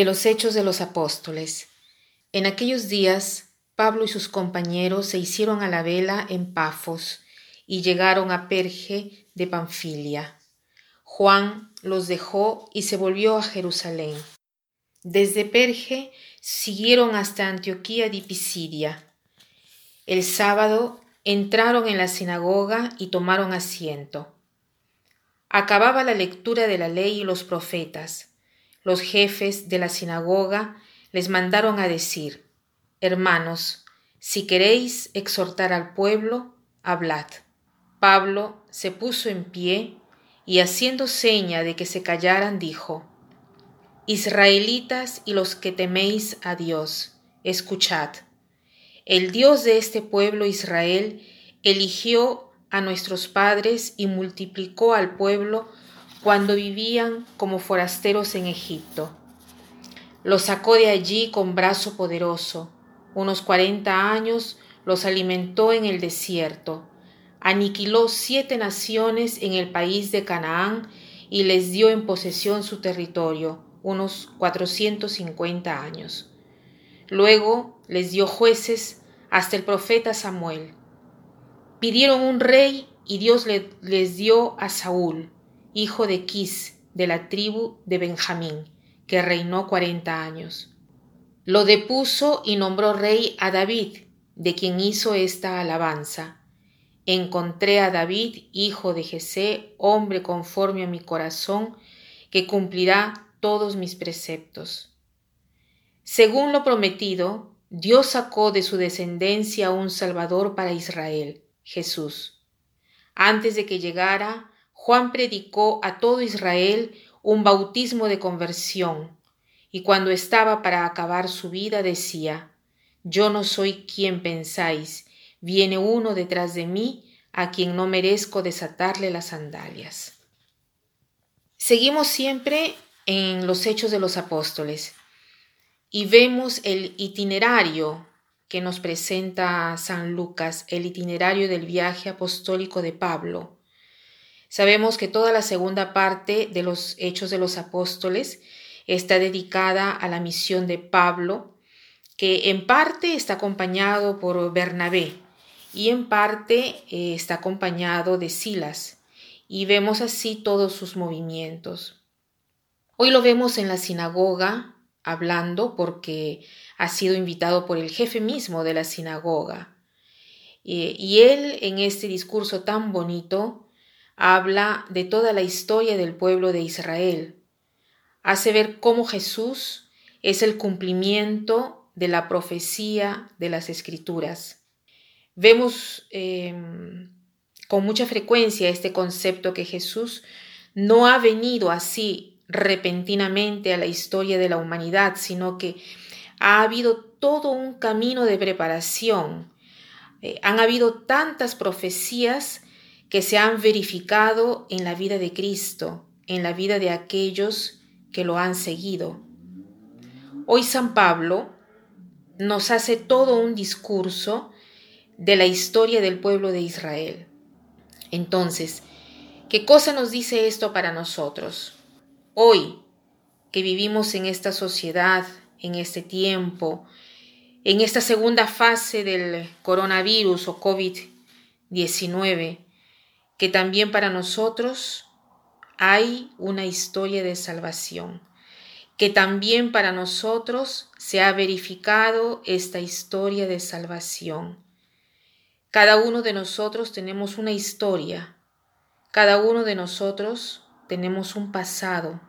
De los Hechos de los Apóstoles. En aquellos días, Pablo y sus compañeros se hicieron a la vela en Pafos y llegaron a Perge de Panfilia. Juan los dejó y se volvió a Jerusalén. Desde Perge siguieron hasta Antioquía de Pisidia. El sábado entraron en la sinagoga y tomaron asiento. Acababa la lectura de la ley y los profetas los jefes de la sinagoga les mandaron a decir, Hermanos, si queréis exhortar al pueblo, hablad. Pablo se puso en pie y haciendo seña de que se callaran, dijo, Israelitas y los que teméis a Dios, escuchad. El Dios de este pueblo Israel eligió a nuestros padres y multiplicó al pueblo cuando vivían como forasteros en Egipto. Los sacó de allí con brazo poderoso. Unos cuarenta años los alimentó en el desierto. Aniquiló siete naciones en el país de Canaán y les dio en posesión su territorio, unos cuatrocientos cincuenta años. Luego les dio jueces hasta el profeta Samuel. Pidieron un rey y Dios les dio a Saúl hijo de Quis, de la tribu de Benjamín, que reinó cuarenta años. Lo depuso y nombró rey a David, de quien hizo esta alabanza. Encontré a David, hijo de Jesé, hombre conforme a mi corazón, que cumplirá todos mis preceptos. Según lo prometido, Dios sacó de su descendencia un Salvador para Israel, Jesús. Antes de que llegara, Juan predicó a todo Israel un bautismo de conversión, y cuando estaba para acabar su vida decía, Yo no soy quien pensáis, viene uno detrás de mí a quien no merezco desatarle las sandalias. Seguimos siempre en los hechos de los apóstoles y vemos el itinerario que nos presenta San Lucas, el itinerario del viaje apostólico de Pablo Sabemos que toda la segunda parte de los Hechos de los Apóstoles está dedicada a la misión de Pablo, que en parte está acompañado por Bernabé y en parte eh, está acompañado de Silas, y vemos así todos sus movimientos. Hoy lo vemos en la sinagoga hablando porque ha sido invitado por el jefe mismo de la sinagoga. Eh, y él en este discurso tan bonito habla de toda la historia del pueblo de Israel. Hace ver cómo Jesús es el cumplimiento de la profecía de las escrituras. Vemos em, con mucha frecuencia este concepto que Jesús no ha venido así repentinamente a la historia de la humanidad, sino que ha habido todo un camino de preparación. Eh, han habido tantas profecías que se han verificado en la vida de Cristo, en la vida de aquellos que lo han seguido. Hoy San Pablo nos hace todo un discurso de la historia del pueblo de Israel. Entonces, ¿qué cosa nos dice esto para nosotros? Hoy, que vivimos en esta sociedad, en este tiempo, en esta segunda fase del coronavirus o COVID-19, que también para nosotros hay una historia de salvación, que también para nosotros se ha verificado esta historia de salvación. Cada uno de nosotros tenemos una historia, cada uno de nosotros tenemos un pasado,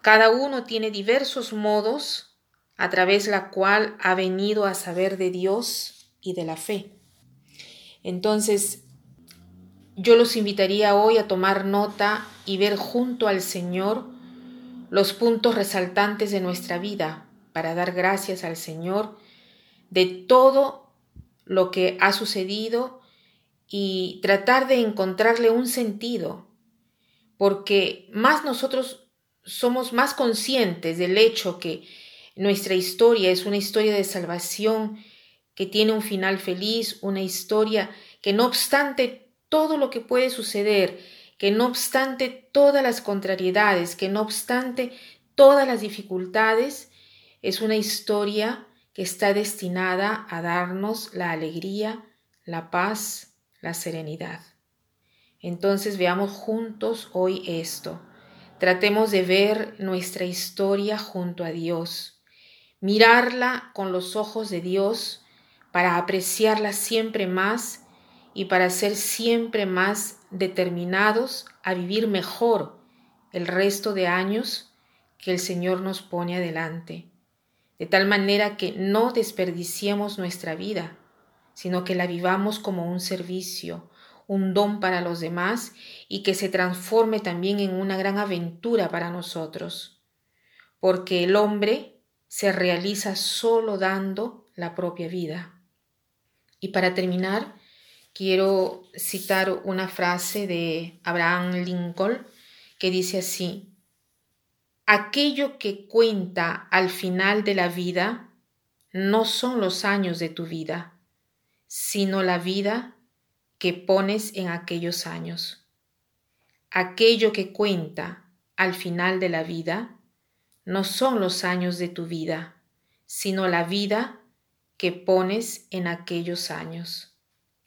cada uno tiene diversos modos a través la cual ha venido a saber de Dios y de la fe. Entonces, yo los invitaría hoy a tomar nota y ver junto al Señor los puntos resaltantes de nuestra vida para dar gracias al Señor de todo lo que ha sucedido y tratar de encontrarle un sentido, porque más nosotros somos más conscientes del hecho que nuestra historia es una historia de salvación que tiene un final feliz, una historia que no obstante todo lo que puede suceder, que no obstante todas las contrariedades, que no obstante todas las dificultades, es una historia que está destinada a darnos la alegría, la paz, la serenidad. Entonces veamos juntos hoy esto. Tratemos de ver nuestra historia junto a Dios, mirarla con los ojos de Dios para apreciarla siempre más y para ser siempre más determinados a vivir mejor el resto de años que el Señor nos pone adelante, de tal manera que no desperdiciemos nuestra vida, sino que la vivamos como un servicio, un don para los demás y que se transforme también en una gran aventura para nosotros, porque el hombre se realiza solo dando la propia vida. Y para terminar, quiero citar una frase de Abraham Lincoln que dice así, aquello que cuenta al final de la vida no son los años de tu vida, sino la vida que pones en aquellos años. Aquello que cuenta al final de la vida no son los años de tu vida, sino la vida que pones en aquellos años.